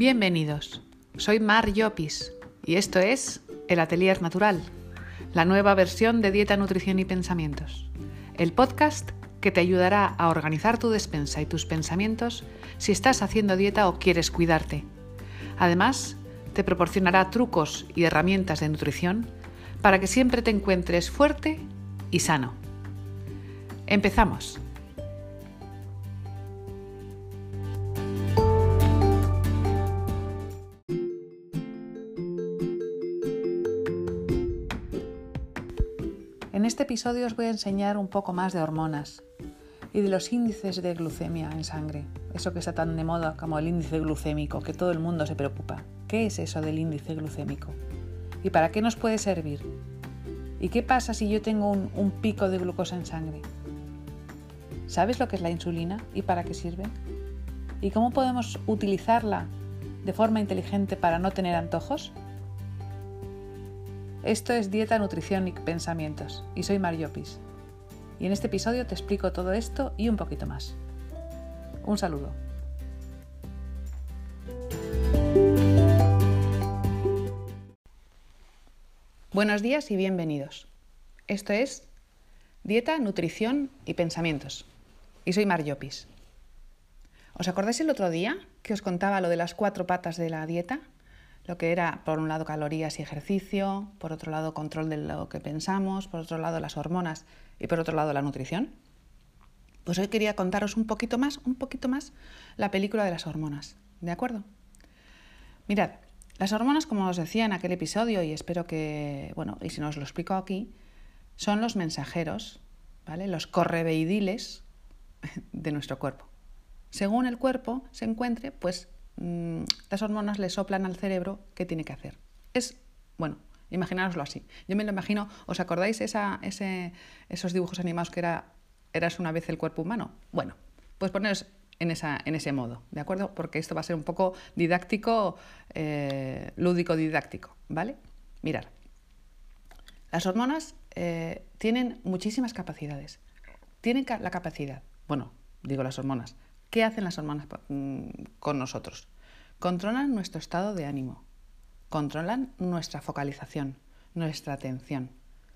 Bienvenidos, soy Mar Llopis y esto es El Atelier Natural, la nueva versión de Dieta, Nutrición y Pensamientos, el podcast que te ayudará a organizar tu despensa y tus pensamientos si estás haciendo dieta o quieres cuidarte. Además, te proporcionará trucos y herramientas de nutrición para que siempre te encuentres fuerte y sano. Empezamos. En este episodio os voy a enseñar un poco más de hormonas y de los índices de glucemia en sangre, eso que está tan de moda como el índice glucémico, que todo el mundo se preocupa. ¿Qué es eso del índice glucémico? ¿Y para qué nos puede servir? ¿Y qué pasa si yo tengo un, pico de glucosa en sangre? ¿Sabes lo que es la insulina y para qué sirve? ¿Y cómo podemos utilizarla de forma inteligente para no tener antojos? Esto es Dieta, Nutrición y Pensamientos y soy Mariopis. Y en este episodio te explico todo esto y un poquito más. Un saludo. Buenos días y bienvenidos. Esto es Dieta, Nutrición y Pensamientos. Y soy Mariopis. ¿Os acordáis el otro día que os contaba lo de las cuatro patas de la dieta? Lo que era, por un lado, calorías y ejercicio, por otro lado, control de lo que pensamos, por otro lado, las hormonas y por otro lado, la nutrición. Pues hoy quería contaros un poquito más, un poquito más, la película de las hormonas, ¿de acuerdo? Mirad, las hormonas, como os decía en aquel episodio, y espero que, bueno, y si no os lo explico aquí, son los mensajeros, ¿vale? Los correveidiles de nuestro cuerpo. Según el cuerpo se encuentre, pues Mm, las hormonas le soplan al cerebro qué tiene que hacer. Es, bueno, imaginároslo así. Yo me lo imagino, ¿os acordáis esa, ese, esos dibujos animados que era Eras una vez el cuerpo humano? Bueno, pues poneros en, esa, en ese modo, ¿de acuerdo? Porque esto va a ser un poco didáctico, eh, lúdico didáctico, ¿vale? Mirad, las hormonas eh, tienen muchísimas capacidades. Tienen la capacidad, bueno, digo las hormonas, ¿Qué hacen las hormonas mm, con nosotros? Controlan nuestro estado de ánimo, controlan nuestra focalización, nuestra atención,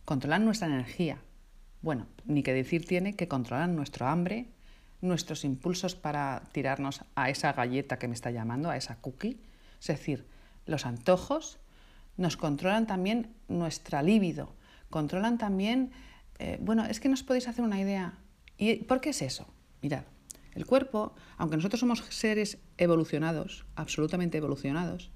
controlan nuestra energía. Bueno, ni que decir tiene que controlan nuestro hambre, nuestros impulsos para tirarnos a esa galleta que me está llamando, a esa cookie. Es decir, los antojos nos controlan también nuestra libido, controlan también, eh, bueno, es que no os podéis hacer una idea. ¿Y por qué es eso? Mirad, el cuerpo, aunque nosotros somos seres evolucionados, absolutamente evolucionados,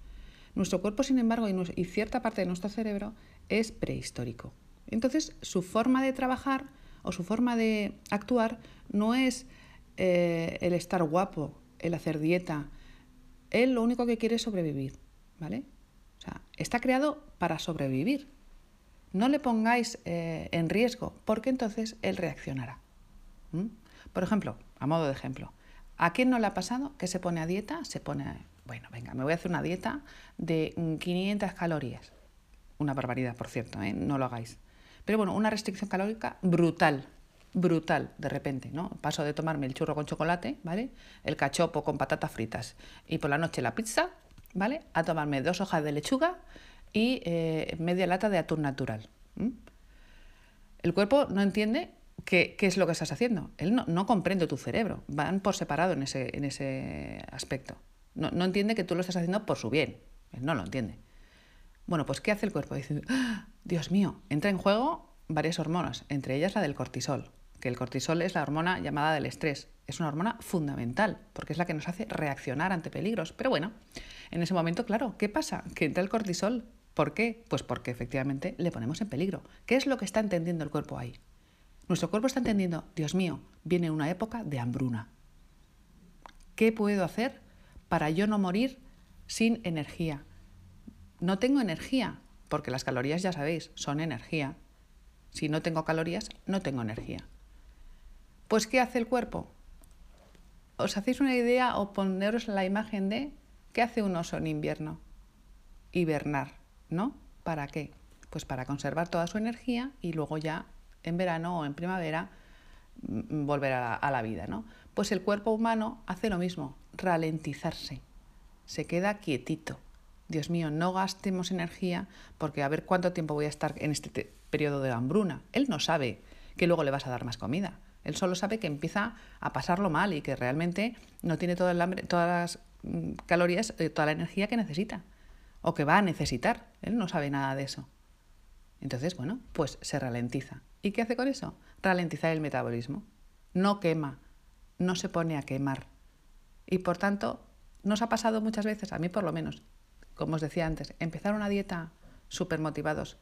nuestro cuerpo, sin embargo, y, cierta parte de nuestro cerebro es prehistórico. Entonces, su forma de trabajar o su forma de actuar no es eh, el estar guapo, el hacer dieta. Él lo único que quiere es sobrevivir, ¿vale? O sea, está creado para sobrevivir. No le pongáis eh, en riesgo, porque entonces él reaccionará. Por ejemplo, a modo de ejemplo, ¿a quién no le ha pasado que se pone a dieta? Se pone, bueno, venga, me voy a hacer una dieta de 500 calorías. Una barbaridad, por cierto, ¿eh? no lo hagáis. Pero bueno, una restricción calórica brutal, brutal, de repente, ¿no? Paso de tomarme el churro con chocolate, ¿vale? El cachopo con patatas fritas y por la noche la pizza, ¿vale? A tomarme dos hojas de lechuga y eh, media lata de atún natural. El cuerpo no entiende ¿Qué, es lo que estás haciendo? Él no, comprende tu cerebro, van por separado en ese, en ese aspecto. No, entiende que tú lo estás haciendo por su bien, él no lo entiende. Bueno, pues ¿qué hace el cuerpo? Dice, ¡Ah! Dios mío, entra en juego varias hormonas, entre ellas la del cortisol, que el cortisol es la hormona llamada del estrés. Es una hormona fundamental, porque es la que nos hace reaccionar ante peligros. Pero bueno, en ese momento, claro, ¿qué pasa? Que entra el cortisol. ¿Por qué? Pues porque efectivamente le ponemos en peligro. ¿Qué es lo que está entendiendo el cuerpo ahí? Nuestro cuerpo está entendiendo, Dios mío, viene una época de hambruna. ¿Qué puedo hacer para yo no morir sin energía? No tengo energía, porque las calorías, ya sabéis, son energía. Si no tengo calorías, no tengo energía. Pues, ¿qué hace el cuerpo? ¿Os hacéis una idea o poneros la imagen de qué hace un oso en invierno? Hibernar, ¿no? ¿Para qué? Pues para conservar toda su energía y luego ya en verano o en primavera mm, volver a la, vida. ¿no? Pues el cuerpo humano hace lo mismo, ralentizarse. se queda quietito. Dios mío, no gastemos energía porque a ver cuánto tiempo voy a estar en este periodo de hambruna. Él no sabe que luego le vas a dar más comida. Él solo sabe que empieza a pasarlo mal y que realmente no tiene todas las mm, calorías, eh, toda la energía que necesita o que va a necesitar. Él no sabe nada de eso. Entonces, bueno, pues se ralentiza. ¿Y qué hace con eso? Ralentizar el metabolismo. No quema, no se pone a quemar. Y por tanto, nos ha pasado muchas veces, a mí por lo menos, como os decía antes, empezar una dieta súper motivados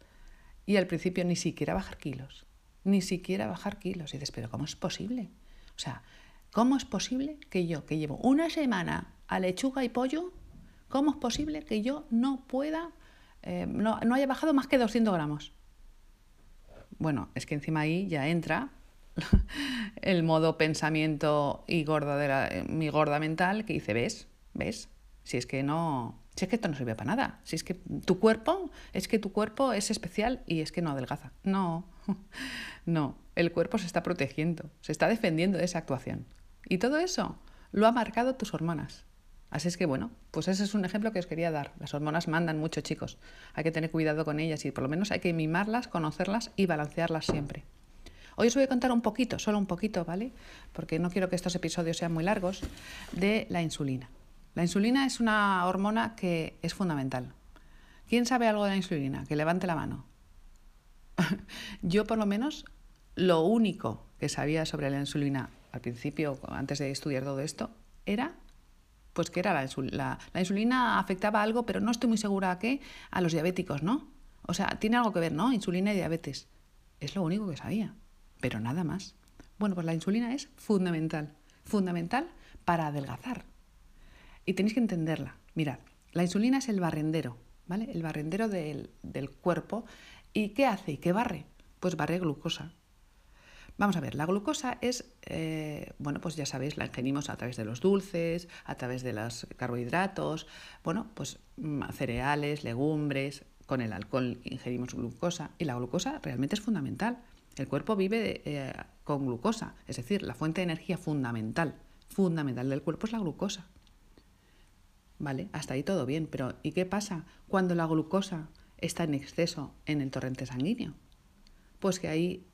y al principio ni siquiera bajar kilos ni siquiera bajar kilos. Y dices, pero ¿cómo es posible? O sea, ¿cómo es posible que yo, que llevo una semana a lechuga y pollo, cómo es posible que yo no pueda, eh, no, haya bajado más que 200 gramos? Bueno, es que encima ahí ya entra el modo pensamiento y gorda de la, mi gorda mental que dice, ¿ves? ¿Ves? Si es que no, si es que esto no sirve para nada. Si es que tu cuerpo, es que tu cuerpo es especial y es que no adelgaza. No, no. El cuerpo se está protegiendo, se está defendiendo de esa actuación. Y todo eso lo ha marcado tus hormonas. Así es que bueno, pues ese es un ejemplo que os quería dar. Las hormonas mandan mucho, chicos. Hay que tener cuidado con ellas y por lo menos hay que mimarlas, conocerlas y balancearlas siempre. Hoy os voy a contar un poquito, solo un poquito, ¿vale? Porque no quiero que estos episodios sean muy largos, de la insulina. La insulina es una hormona que es fundamental. ¿Quién sabe algo de la insulina? Que levante la mano. Yo por lo menos lo único que sabía sobre la insulina al principio, antes de estudiar todo esto, era pues que era la, insulina. la insulina afectaba algo, pero no estoy muy segura a qué, a los diabéticos, ¿no? O sea, tiene algo que ver, ¿no? Insulina y diabetes. Es lo único que sabía, pero nada más. Bueno, pues la insulina es fundamental, fundamental para adelgazar. Y tenéis que entenderla. Mirad, la insulina es el barrendero, ¿vale? El barrendero del, cuerpo. ¿Y qué hace? ¿Qué barre? Pues barre glucosa. Vamos a ver, la glucosa es, eh, bueno, pues ya sabéis, la ingerimos a través de los dulces, a través de los carbohidratos, bueno, pues mm, cereales, legumbres, con el alcohol ingerimos glucosa y la glucosa realmente es fundamental. El cuerpo vive eh, con glucosa, es decir, la fuente de energía fundamental, fundamental del cuerpo es la glucosa. ¿Vale? Hasta ahí todo bien, pero ¿y qué pasa cuando la glucosa está en exceso en el torrente sanguíneo? Pues que ahí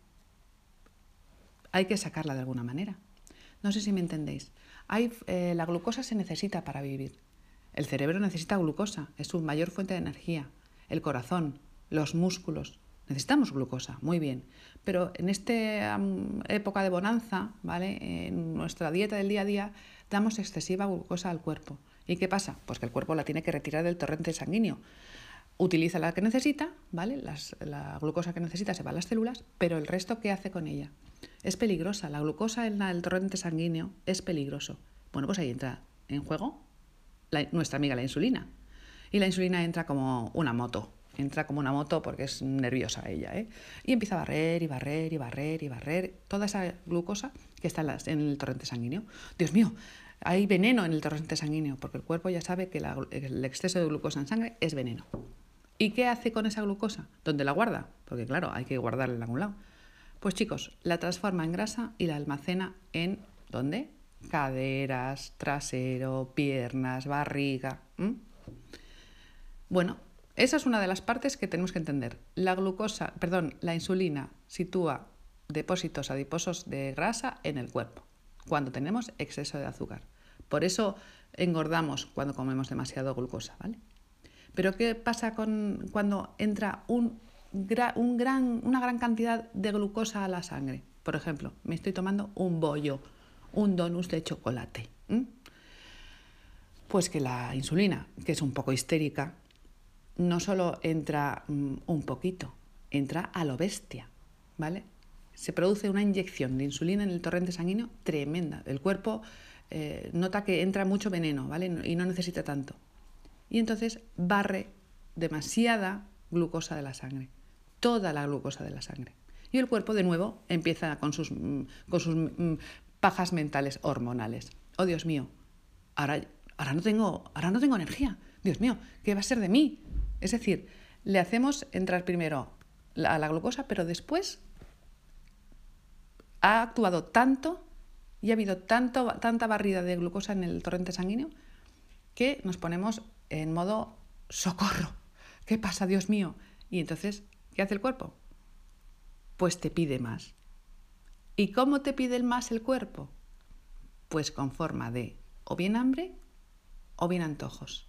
hay que sacarla de alguna manera. No sé si me entendéis. Hay, eh, la glucosa se necesita para vivir. El cerebro necesita glucosa, es su mayor fuente de energía. El corazón, los músculos, necesitamos glucosa, muy bien. Pero en esta época de bonanza, ¿vale? En nuestra dieta del día a día, damos excesiva glucosa al cuerpo. ¿Y qué pasa? Pues que el cuerpo la tiene que retirar del torrente sanguíneo. Utiliza la que necesita, ¿vale? la glucosa que necesita se va a las células, pero el resto, ¿qué hace con ella? Es peligrosa. La glucosa en el torrente sanguíneo es peligroso. Bueno, pues ahí entra en juego nuestra amiga la insulina. Y la insulina entra como una moto. Entra como una moto porque es nerviosa ella, ¿eh? Y empieza a barrer y barrer y barrer y barrer toda esa glucosa que está en el torrente sanguíneo. Dios mío, hay veneno en el torrente sanguíneo, porque el cuerpo ya sabe que el exceso de glucosa en sangre es veneno. ¿Y qué hace con esa glucosa? ¿Dónde la guarda? Porque claro, hay que guardarla en algún lado. Pues chicos, la transforma en grasa y la almacena en ¿dónde? Caderas, trasero, piernas, barriga. Bueno, esa es una de las partes que tenemos que entender. La glucosa, perdón, la insulina sitúa depósitos adiposos de grasa en el cuerpo cuando tenemos exceso de azúcar. Por eso engordamos cuando comemos demasiado glucosa, ¿vale? Pero ¿qué pasa con cuando entra un, un gran, una gran cantidad de glucosa a la sangre? Por ejemplo, me estoy tomando un bollo, un donus de chocolate. Pues que la insulina, que es un poco histérica, no solo entra mm, un poquito, entra a lo bestia, ¿vale? Se produce una inyección de insulina en el torrente sanguíneo tremenda. El cuerpo eh, nota que entra mucho veneno, ¿vale? Y no necesita tanto. Y entonces barre demasiada glucosa de la sangre, toda la glucosa de la sangre. Y el cuerpo de nuevo empieza con sus, mm, con sus mm, pajas mentales hormonales. Oh Dios mío, ahora, ahora, no tengo, ahora no tengo energía. Dios mío, ¿qué va a ser de mí? Es decir, le hacemos entrar primero a la glucosa, pero después ha actuado tanto y ha habido tanto, tanta barrida de glucosa en el torrente sanguíneo que nos ponemos en modo socorro. ¿Qué pasa, Dios mío? Y entonces, ¿qué hace el cuerpo? Pues te pide más. ¿Y cómo te pide más el cuerpo? Pues con forma de o bien hambre o bien antojos.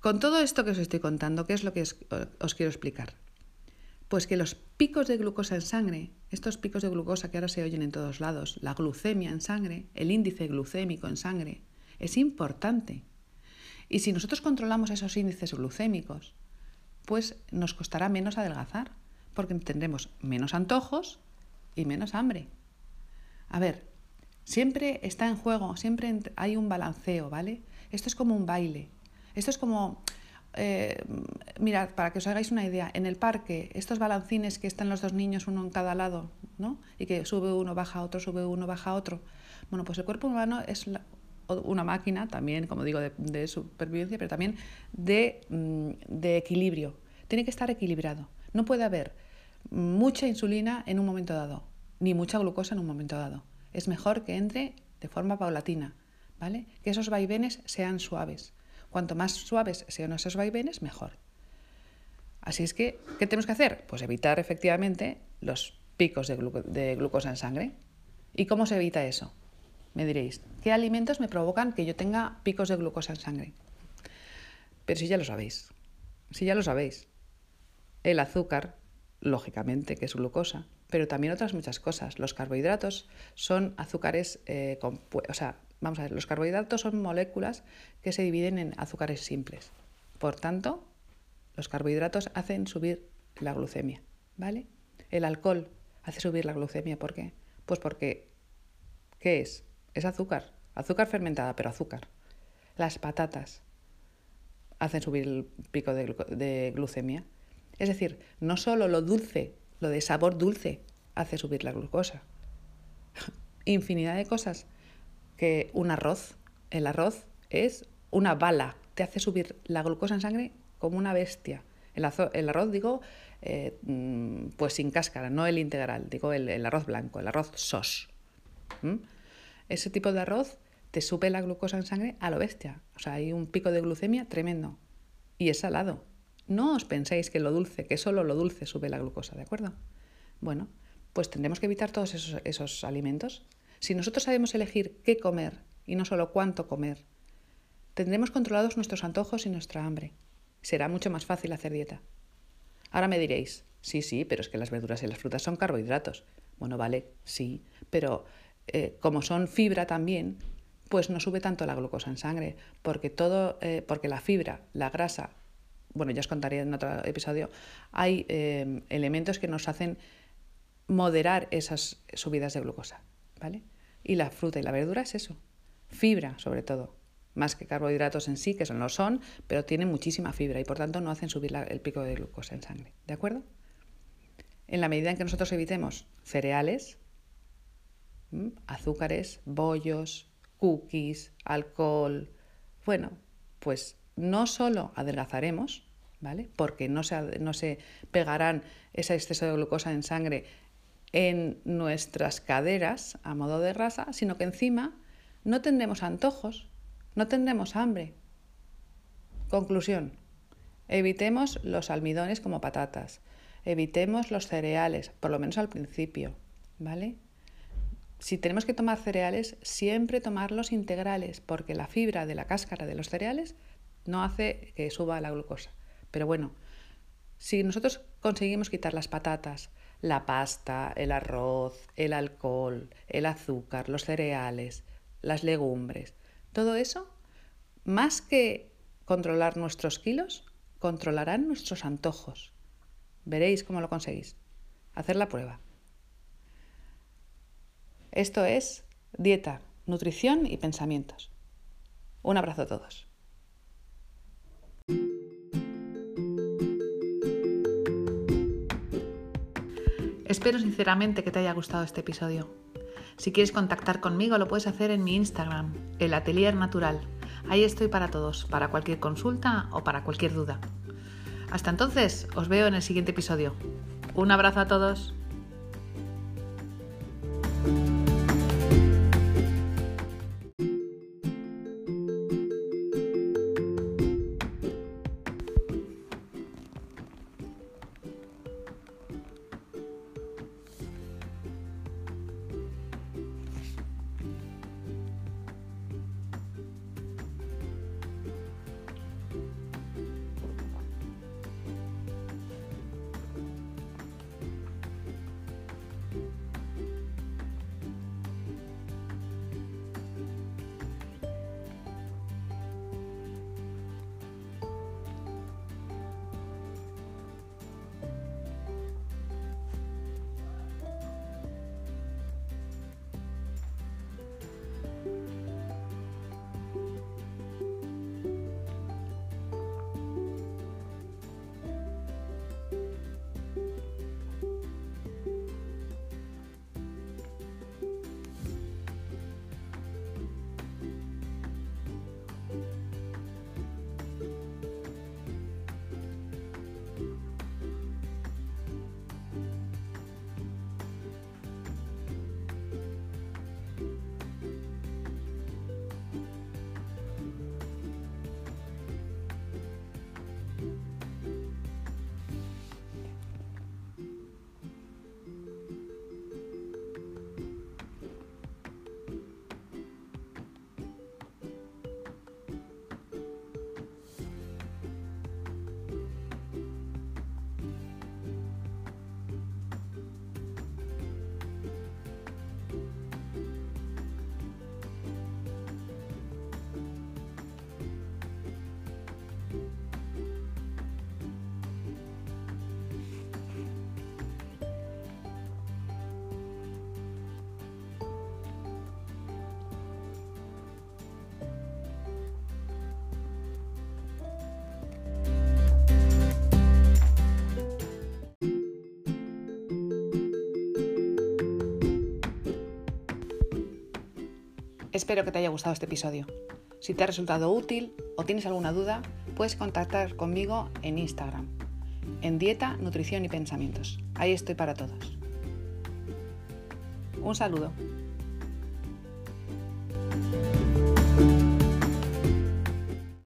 Con todo esto que os estoy contando, ¿qué es lo que os, quiero explicar? Pues que los picos de glucosa en sangre, estos picos de glucosa que ahora se oyen en todos lados, la glucemia en sangre, el índice glucémico en sangre, es importante. Y si nosotros controlamos esos índices glucémicos, pues nos costará menos adelgazar, porque tendremos menos antojos y menos hambre. A ver, siempre está en juego, siempre hay un balanceo, ¿vale? Esto es como un baile. Esto es como, eh, mirad, para que os hagáis una idea, en el parque, estos balancines que están los dos niños, uno en cada lado, ¿no? Y que sube uno, baja otro, sube uno, baja otro. Bueno, pues el cuerpo humano es una máquina también, como digo, de, supervivencia, pero también de, mm, de equilibrio. Tiene que estar equilibrado. No puede haber mucha insulina en un momento dado, ni mucha glucosa en un momento dado. Es mejor que entre de forma paulatina, ¿vale? Que esos vaivenes sean suaves. Cuanto más suaves sean esos vaivenes, mejor. Así es que, ¿qué tenemos que hacer? Pues evitar efectivamente los picos de, glucosa en sangre. ¿Y cómo se evita eso? Me diréis, ¿qué alimentos me provocan que yo tenga picos de glucosa en sangre? Pero si ya lo sabéis, si ya lo sabéis, el azúcar, lógicamente, que es glucosa, pero también otras muchas cosas. Los carbohidratos son azúcares, eh, o sea, Vamos a ver, los carbohidratos son moléculas que se dividen en azúcares simples. Por tanto, los carbohidratos hacen subir la glucemia, ¿vale? El alcohol hace subir la glucemia, ¿por qué? Pues porque, ¿qué es? Es azúcar, azúcar fermentada, pero azúcar. Las patatas hacen subir el pico de, glucemia. Es decir, no solo lo dulce, lo de sabor dulce, hace subir la glucosa. Infinidad de cosas que un arroz, el arroz es una bala, te hace subir la glucosa en sangre como una bestia. El, arroz, digo, eh, mm, pues sin cáscara, no el integral, digo el, arroz blanco, el arroz sos. Ese tipo de arroz te sube la glucosa en sangre a lo bestia. O sea, hay un pico de glucemia tremendo. Y es salado. No os penséis que lo dulce, que solo lo dulce sube la glucosa, ¿de acuerdo? Bueno, pues tendremos que evitar todos esos, esos alimentos si nosotros sabemos elegir qué comer y no solo cuánto comer, tendremos controlados nuestros antojos y nuestra hambre. Será mucho más fácil hacer dieta. Ahora me diréis, sí, sí, pero es que las verduras y las frutas son carbohidratos. Bueno, vale, sí, pero eh, como son fibra también, pues no sube tanto la glucosa en sangre, porque todo, eh, porque la fibra, la grasa, bueno, ya os contaré en otro episodio, hay eh, elementos que nos hacen moderar esas subidas de glucosa. ¿vale? Y la fruta y la verdura es eso, fibra sobre todo, más que carbohidratos en sí, que son, lo son, pero tienen muchísima fibra y por tanto no hacen subir el pico de glucosa en sangre, ¿de acuerdo? En la medida en que nosotros evitemos cereales, azúcares, bollos, cookies, alcohol, bueno, pues no solo adelgazaremos, ¿vale? Porque no se, no se pegarán ese exceso de glucosa en sangre en nuestras caderas a modo de rasa, sino que encima no tendremos antojos, no tendremos hambre. Conclusión. Evitemos los almidones como patatas. Evitemos los cereales, por lo menos al principio, ¿vale? Si tenemos que tomar cereales, siempre tomarlos integrales, porque la fibra de la cáscara de los cereales no hace que suba la glucosa. Pero bueno, si nosotros conseguimos quitar las patatas, la pasta, el arroz, el alcohol, el azúcar, los cereales, las legumbres, todo eso, más que controlar nuestros kilos, controlarán nuestros antojos. Veréis cómo lo conseguís. Hacer la prueba. Esto es dieta, nutrición y pensamientos. Un abrazo a todos. Espero sinceramente que te haya gustado este episodio. Si quieres contactar conmigo lo puedes hacer en mi Instagram, el Atelier Natural. Ahí estoy para todos, para cualquier consulta o para cualquier duda. Hasta entonces, os veo en el siguiente episodio. Un abrazo a todos. Espero que te haya gustado este episodio. Si te ha resultado útil o tienes alguna duda, puedes contactar conmigo en Instagram, en Dieta, Nutrición y Pensamientos. Ahí estoy para todos. Un saludo.